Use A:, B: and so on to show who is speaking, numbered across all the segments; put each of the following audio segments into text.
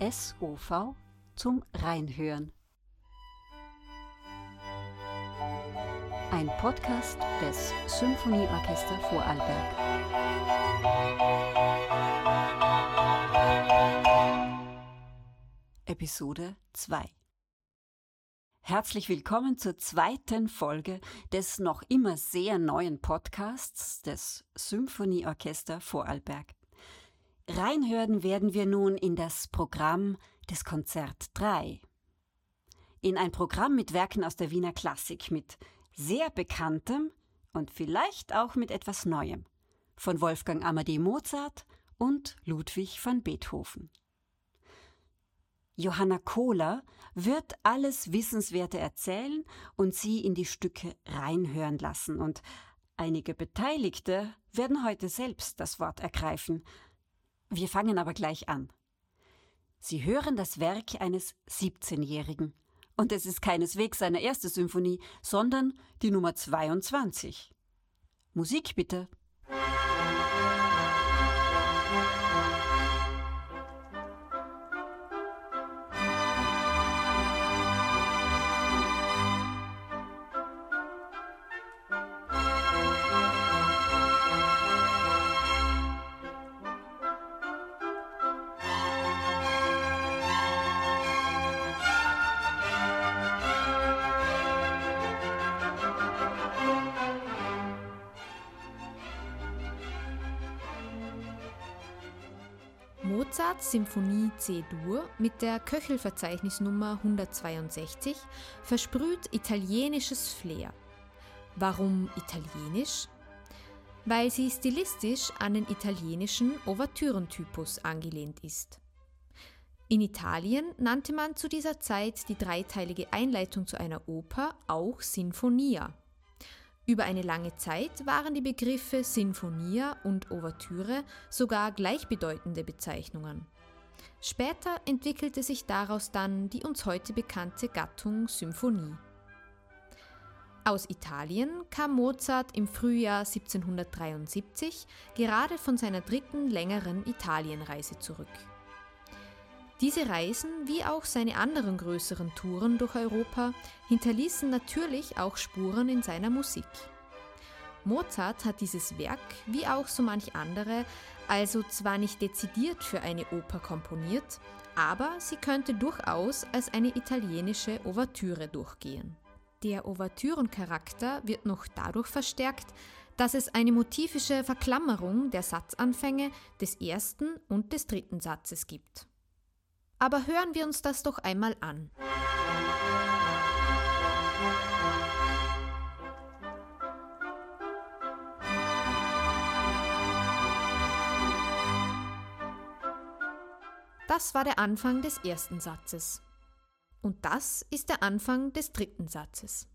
A: SOV zum Reinhören. Ein Podcast des Symphonieorchester Vorarlberg. Episode 2 Herzlich willkommen zur zweiten Folge des noch immer sehr neuen Podcasts des Symphonieorchester Vorarlberg. Reinhören werden wir nun in das Programm des Konzert 3. In ein Programm mit Werken aus der Wiener Klassik, mit sehr bekanntem und vielleicht auch mit etwas Neuem, von Wolfgang Amadee Mozart und Ludwig van Beethoven. Johanna Kohler wird alles Wissenswerte erzählen und Sie in die Stücke reinhören lassen. Und einige Beteiligte werden heute selbst das Wort ergreifen. Wir fangen aber gleich an. Sie hören das Werk eines 17-Jährigen. Und es ist keineswegs seine erste Symphonie, sondern die Nummer 22. Musik bitte.
B: Mozarts Symphonie C-Dur mit der Köchelverzeichnisnummer 162 versprüht italienisches Flair. Warum italienisch? Weil sie stilistisch an den italienischen Ouvertürentypus angelehnt ist. In Italien nannte man zu dieser Zeit die dreiteilige Einleitung zu einer Oper auch Sinfonia. Über eine lange Zeit waren die Begriffe Sinfonia und Ouvertüre sogar gleichbedeutende Bezeichnungen. Später entwickelte sich daraus dann die uns heute bekannte Gattung Symphonie. Aus Italien kam Mozart im Frühjahr 1773 gerade von seiner dritten längeren Italienreise zurück. Diese Reisen, wie auch seine anderen größeren Touren durch Europa, hinterließen natürlich auch Spuren in seiner Musik. Mozart hat dieses Werk, wie auch so manch andere, also zwar nicht dezidiert für eine Oper komponiert, aber sie könnte durchaus als eine italienische Ouvertüre durchgehen. Der Ouvertürencharakter wird noch dadurch verstärkt, dass es eine motivische Verklammerung der Satzanfänge des ersten und des dritten Satzes gibt. Aber hören wir uns das doch einmal an. Das war der Anfang des ersten Satzes. Und das ist der Anfang des dritten Satzes.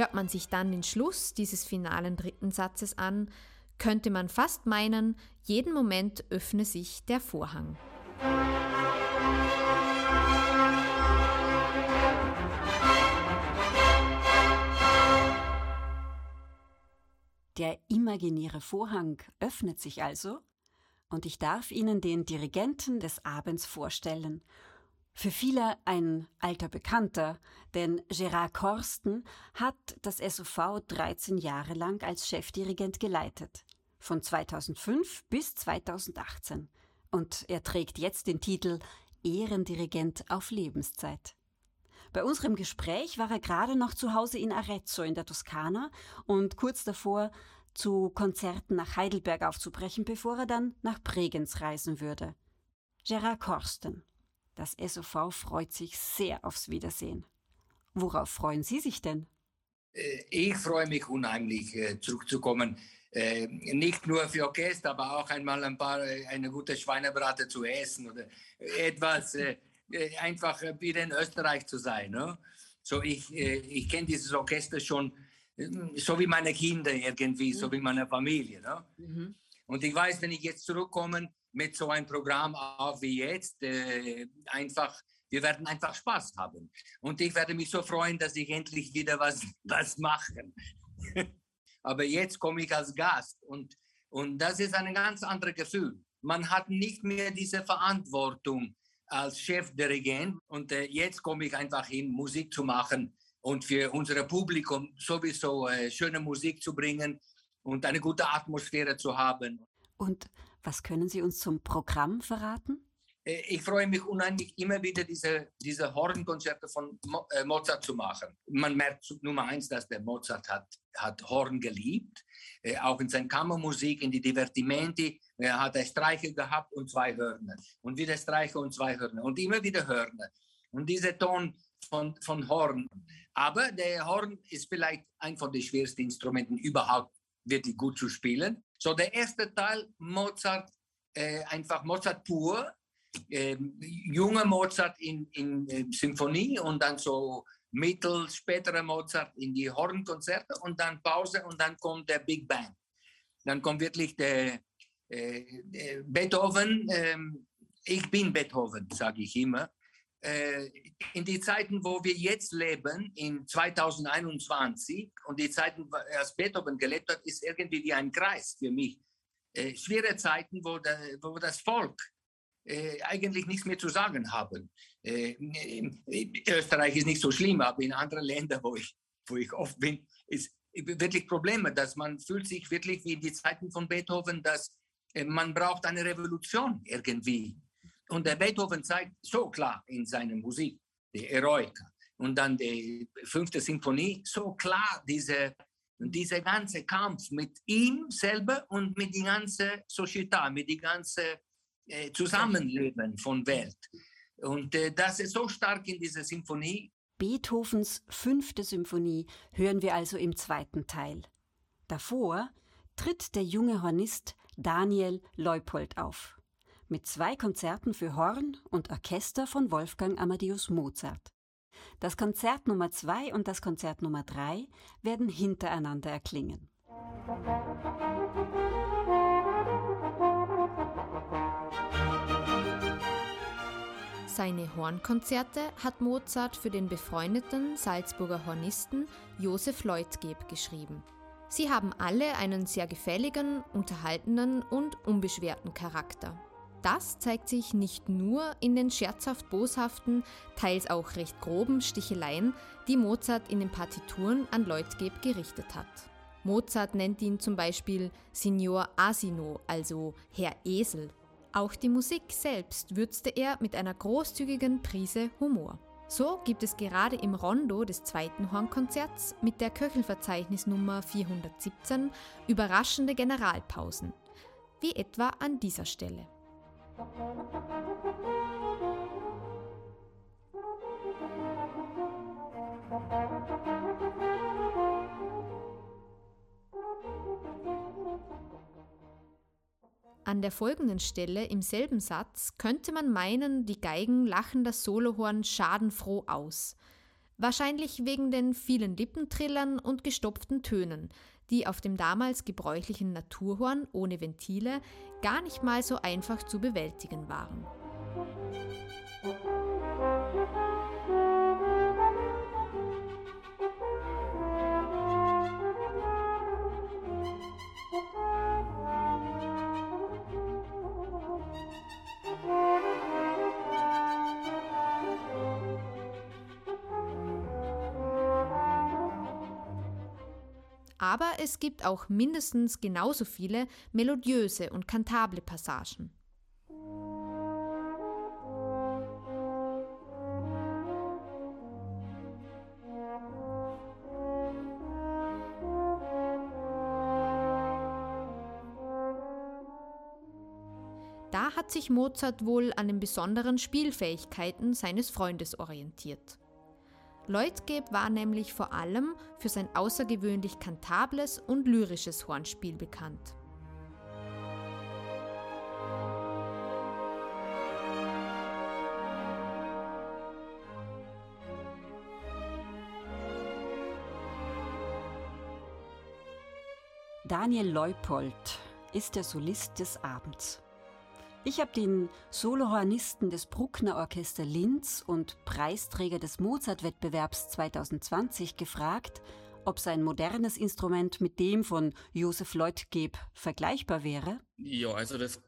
B: Hört man sich dann den Schluss dieses finalen dritten Satzes an, könnte man fast meinen, jeden Moment öffne sich der Vorhang.
A: Der imaginäre Vorhang öffnet sich also, und ich darf Ihnen den Dirigenten des Abends vorstellen für viele ein alter Bekannter, denn Gerard Korsten hat das SOV 13 Jahre lang als Chefdirigent geleitet, von 2005 bis 2018. Und er trägt jetzt den Titel Ehrendirigent auf Lebenszeit. Bei unserem Gespräch war er gerade noch zu Hause in Arezzo in der Toskana und kurz davor zu Konzerten nach Heidelberg aufzubrechen, bevor er dann nach Bregenz reisen würde. Gerard Korsten. Das SOV freut sich sehr aufs Wiedersehen. Worauf freuen Sie sich denn?
C: Äh, ich freue mich unheimlich, äh, zurückzukommen. Äh, nicht nur für Orchester, aber auch einmal ein paar, eine gute Schweinebrate zu essen oder etwas einfach wieder in Österreich zu sein. Ne? So, ich, ich kenne dieses Orchester schon so wie meine Kinder irgendwie, so mhm. wie meine Familie. Ne? Mhm. Und ich weiß, wenn ich jetzt zurückkomme, mit so einem Programm auch wie jetzt, äh, einfach Wir werden einfach Spaß haben. Und ich werde mich so freuen, dass ich endlich wieder was, was mache. Aber jetzt komme ich als Gast und, und das ist ein ganz anderes Gefühl. Man hat nicht mehr diese Verantwortung als Chefdirigent und äh, jetzt komme ich einfach hin, Musik zu machen und für unser Publikum sowieso äh, schöne Musik zu bringen und eine gute Atmosphäre zu haben.
A: Und was können Sie uns zum Programm verraten?
C: Äh, ich freue mich unheimlich, immer wieder diese, diese Hornkonzerte von äh, Mozart zu machen. Man merkt Nummer eins, dass der Mozart hat, hat Horn geliebt, äh, auch in seiner Kammermusik, in die Divertimenti. Er hat ein Streicher gehabt und zwei Hörner und wieder Streicher und zwei Hörner und immer wieder Hörner. Und dieser Ton von, von Horn. Aber der Horn ist vielleicht ein von den schwersten Instrumenten überhaupt, wirklich gut zu spielen. So der erste Teil Mozart, äh, einfach Mozart pur, äh, junger Mozart in, in äh, Symphonie und dann so mittel spätere Mozart in die Hornkonzerte und dann Pause und dann kommt der Big Bang. Dann kommt wirklich der, äh, Beethoven. Ähm, ich bin Beethoven, sage ich immer. Äh, in die Zeiten, wo wir jetzt leben, in 2021 und die Zeiten, als Beethoven gelebt hat, ist irgendwie wie ein Kreis für mich. Äh, schwere Zeiten, wo, der, wo das Volk äh, eigentlich nichts mehr zu sagen haben. Äh, Österreich ist nicht so schlimm, aber in anderen Ländern, wo ich, wo ich oft bin, ist wirklich Probleme, dass man fühlt sich wirklich wie in die Zeiten von Beethoven, dass äh, man braucht eine Revolution irgendwie. Und der Beethoven zeigt so klar in seiner Musik, die Eroica und dann die fünfte Sinfonie, so klar diese, dieser ganze Kampf mit ihm selber und mit der ganzen Società, mit der ganzen äh, Zusammenleben von Welt. Und äh, das ist so stark in dieser Symphonie.
A: Beethovens fünfte Symphonie hören wir also im zweiten Teil. Davor tritt der junge Hornist Daniel Leupold auf. Mit zwei Konzerten für Horn und Orchester von Wolfgang Amadeus Mozart. Das Konzert Nummer zwei und das Konzert Nummer drei werden hintereinander erklingen.
B: Seine Hornkonzerte hat Mozart für den befreundeten Salzburger Hornisten Josef Leutgeb geschrieben. Sie haben alle einen sehr gefälligen, unterhaltenen und unbeschwerten Charakter. Das zeigt sich nicht nur in den scherzhaft boshaften, teils auch recht groben Sticheleien, die Mozart in den Partituren an Leutgeb gerichtet hat. Mozart nennt ihn zum Beispiel Signor Asino, also Herr Esel, auch die Musik selbst würzte er mit einer großzügigen Prise Humor. So gibt es gerade im Rondo des zweiten Hornkonzerts mit der Köchelverzeichnisnummer 417 überraschende Generalpausen, wie etwa an dieser Stelle. An der folgenden Stelle im selben Satz könnte man meinen, die Geigen lachen das Solohorn schadenfroh aus. Wahrscheinlich wegen den vielen Lippentrillern und gestopften Tönen, die auf dem damals gebräuchlichen Naturhorn ohne Ventile gar nicht mal so einfach zu bewältigen waren. Aber es gibt auch mindestens genauso viele melodiöse und kantable Passagen. Da hat sich Mozart wohl an den besonderen Spielfähigkeiten seines Freundes orientiert. Leutgeb war nämlich vor allem für sein außergewöhnlich kantables und lyrisches Hornspiel bekannt.
A: Daniel Leupold ist der Solist des Abends. Ich habe den Solohornisten des Bruckner Orchester Linz und Preisträger des Mozart-Wettbewerbs 2020 gefragt, ob sein modernes Instrument mit dem von Josef Leutgeb vergleichbar wäre.
D: Ja, also das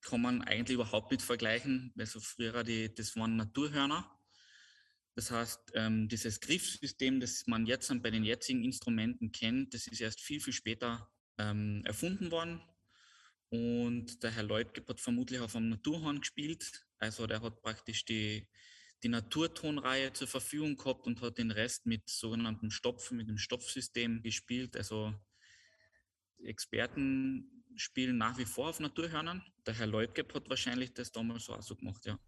D: kann man eigentlich überhaupt nicht vergleichen. Also früher, die, das waren Naturhörner. Das heißt, ähm, dieses Griffsystem, das man jetzt bei den jetzigen Instrumenten kennt, das ist erst viel, viel später ähm, erfunden worden. Und der Herr Leutgeb hat vermutlich auf einem Naturhorn gespielt. Also der hat praktisch die, die Naturtonreihe zur Verfügung gehabt und hat den Rest mit sogenannten Stopfen, mit dem Stopfsystem gespielt. Also Experten spielen nach wie vor auf Naturhörnern. Der Herr Leutgeb hat wahrscheinlich das damals auch so gemacht, ja.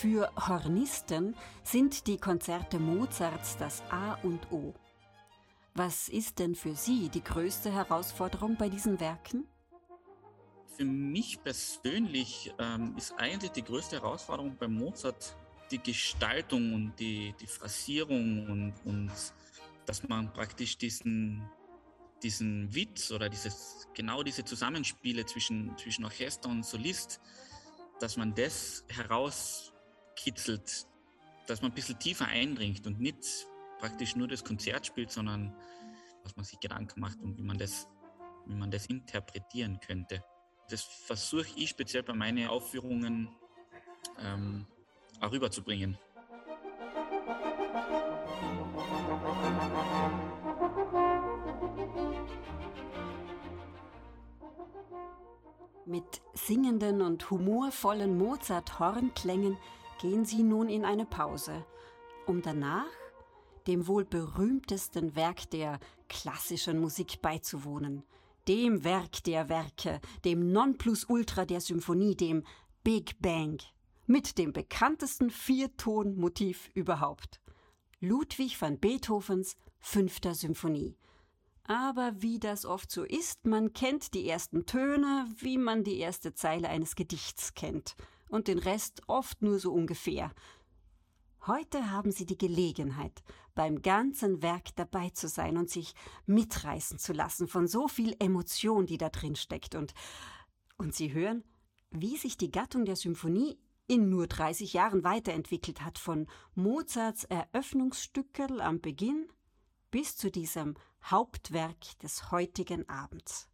A: Für Hornisten sind die Konzerte Mozarts das A und O. Was ist denn für Sie die größte Herausforderung bei diesen Werken?
D: Für mich persönlich ähm, ist eigentlich die größte Herausforderung bei Mozart die Gestaltung und die, die Phrasierung und, und dass man praktisch diesen, diesen Witz oder dieses, genau diese Zusammenspiele zwischen, zwischen Orchester und Solist, dass man das heraus kitzelt, dass man ein bisschen tiefer eindringt und nicht praktisch nur das Konzert spielt, sondern dass man sich Gedanken macht und wie man das, wie man das interpretieren könnte. Das versuche ich speziell bei meinen Aufführungen ähm, auch rüberzubringen.
A: Mit singenden und humorvollen Mozart-Hornklängen gehen Sie nun in eine Pause, um danach dem wohl berühmtesten Werk der klassischen Musik beizuwohnen, dem Werk der Werke, dem Nonplusultra der Symphonie, dem Big Bang, mit dem bekanntesten Viertonmotiv überhaupt. Ludwig van Beethovens fünfter Symphonie. Aber wie das oft so ist, man kennt die ersten Töne, wie man die erste Zeile eines Gedichts kennt und den Rest oft nur so ungefähr. Heute haben Sie die Gelegenheit, beim ganzen Werk dabei zu sein und sich mitreißen zu lassen von so viel Emotion, die da drin steckt. Und, und Sie hören, wie sich die Gattung der Symphonie in nur 30 Jahren weiterentwickelt hat, von Mozarts Eröffnungsstückel am Beginn bis zu diesem Hauptwerk des heutigen Abends.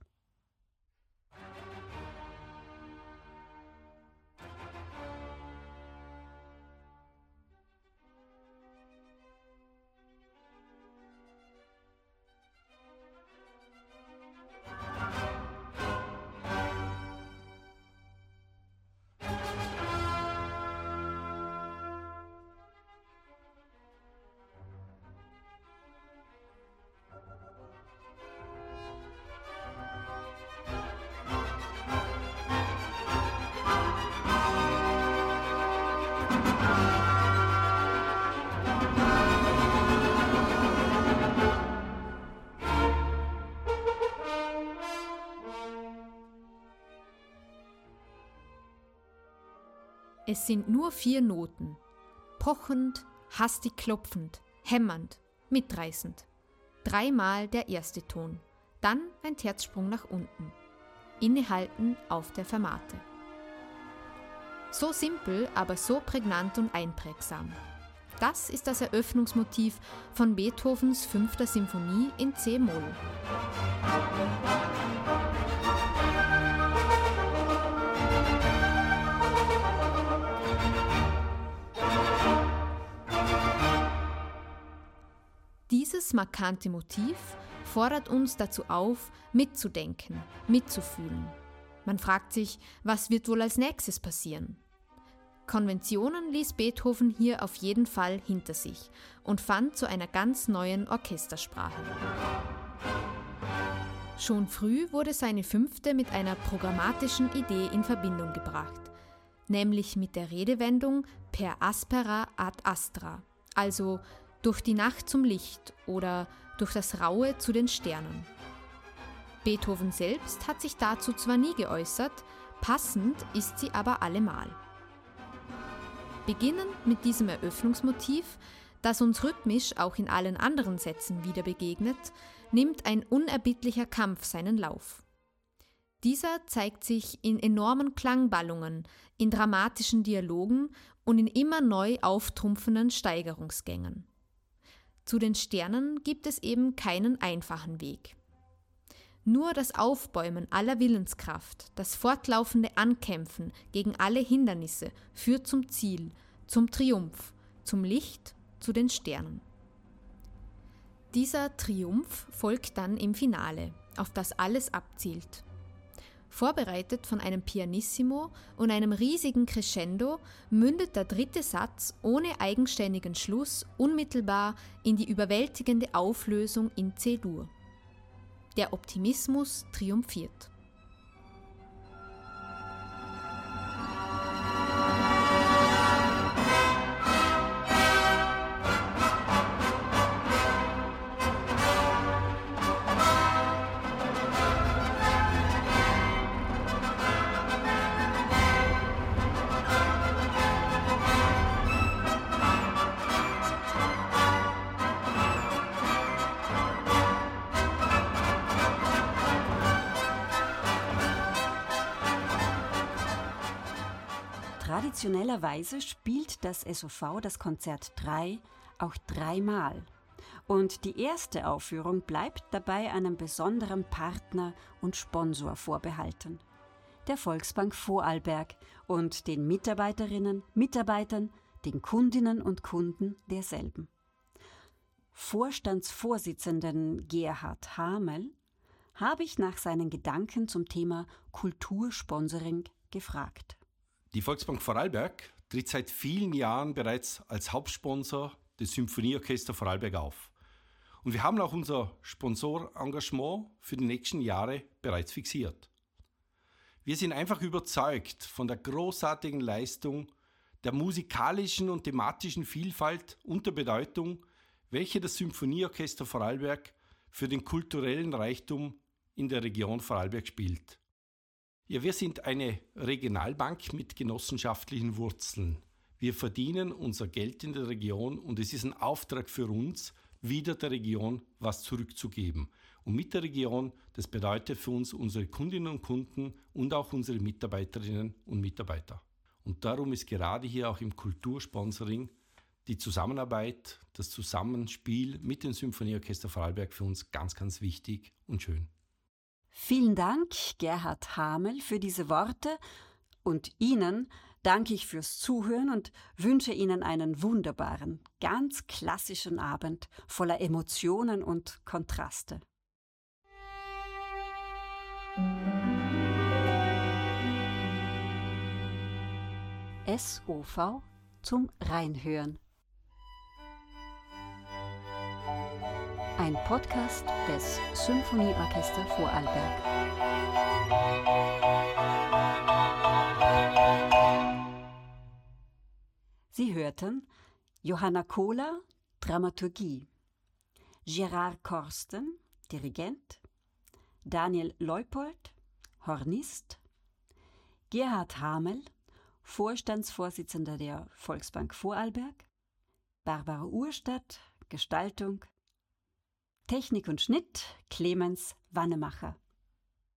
B: Es sind nur vier Noten. Pochend, hastig klopfend, hämmernd, mitreißend. Dreimal der erste Ton, dann ein Terzsprung nach unten. Innehalten auf der Fermate. So simpel, aber so prägnant und einprägsam. Das ist das Eröffnungsmotiv von Beethovens fünfter Symphonie in C-Moll. Markante Motiv fordert uns dazu auf, mitzudenken, mitzufühlen. Man fragt sich, was wird wohl als nächstes passieren? Konventionen ließ Beethoven hier auf jeden Fall hinter sich und fand zu einer ganz neuen Orchestersprache. Schon früh wurde seine fünfte mit einer programmatischen Idee in Verbindung gebracht, nämlich mit der Redewendung per aspera ad astra, also durch die Nacht zum Licht oder durch das Raue zu den Sternen. Beethoven selbst hat sich dazu zwar nie geäußert, passend ist sie aber allemal. Beginnend mit diesem Eröffnungsmotiv, das uns rhythmisch auch in allen anderen Sätzen wieder begegnet, nimmt ein unerbittlicher Kampf seinen Lauf. Dieser zeigt sich in enormen Klangballungen, in dramatischen Dialogen und in immer neu auftrumpfenden Steigerungsgängen. Zu den Sternen gibt es eben keinen einfachen Weg. Nur das Aufbäumen aller Willenskraft, das fortlaufende Ankämpfen gegen alle Hindernisse führt zum Ziel, zum Triumph, zum Licht, zu den Sternen. Dieser Triumph folgt dann im Finale, auf das alles abzielt. Vorbereitet von einem Pianissimo und einem riesigen Crescendo mündet der dritte Satz ohne eigenständigen Schluss unmittelbar in die überwältigende Auflösung in C-Dur. Der Optimismus triumphiert.
A: Traditionellerweise spielt das SOV das Konzert 3 auch dreimal. Und die erste Aufführung bleibt dabei einem besonderen Partner und Sponsor vorbehalten. Der Volksbank Vorarlberg und den Mitarbeiterinnen, Mitarbeitern, den Kundinnen und Kunden derselben. Vorstandsvorsitzenden Gerhard Hamel habe ich nach seinen Gedanken zum Thema Kultursponsoring gefragt.
E: Die Volksbank Vorarlberg tritt seit vielen Jahren bereits als Hauptsponsor des Symphonieorchester Vorarlberg auf. Und wir haben auch unser Sponsorengagement für die nächsten Jahre bereits fixiert. Wir sind einfach überzeugt von der großartigen Leistung, der musikalischen und thematischen Vielfalt und der Bedeutung, welche das Symphonieorchester Vorarlberg für den kulturellen Reichtum in der Region Vorarlberg spielt. Ja, wir sind eine Regionalbank mit genossenschaftlichen Wurzeln. Wir verdienen unser Geld in der Region und es ist ein Auftrag für uns, wieder der Region was zurückzugeben. Und mit der Region, das bedeutet für uns unsere Kundinnen und Kunden und auch unsere Mitarbeiterinnen und Mitarbeiter. Und darum ist gerade hier auch im Kultursponsoring die Zusammenarbeit, das Zusammenspiel mit dem Symphonieorchester Vorarlberg für uns ganz, ganz wichtig und schön.
A: Vielen Dank, Gerhard Hamel, für diese Worte und Ihnen danke ich fürs Zuhören und wünsche Ihnen einen wunderbaren, ganz klassischen Abend voller Emotionen und Kontraste. SOV zum Reinhören. Ein Podcast des Symphonieorchester Vorarlberg. Sie hörten Johanna Kohler, Dramaturgie, Gerard Korsten, Dirigent, Daniel Leupold, Hornist, Gerhard Hamel, Vorstandsvorsitzender der Volksbank Vorarlberg, Barbara Urstadt, Gestaltung, Technik und Schnitt Clemens Wannemacher.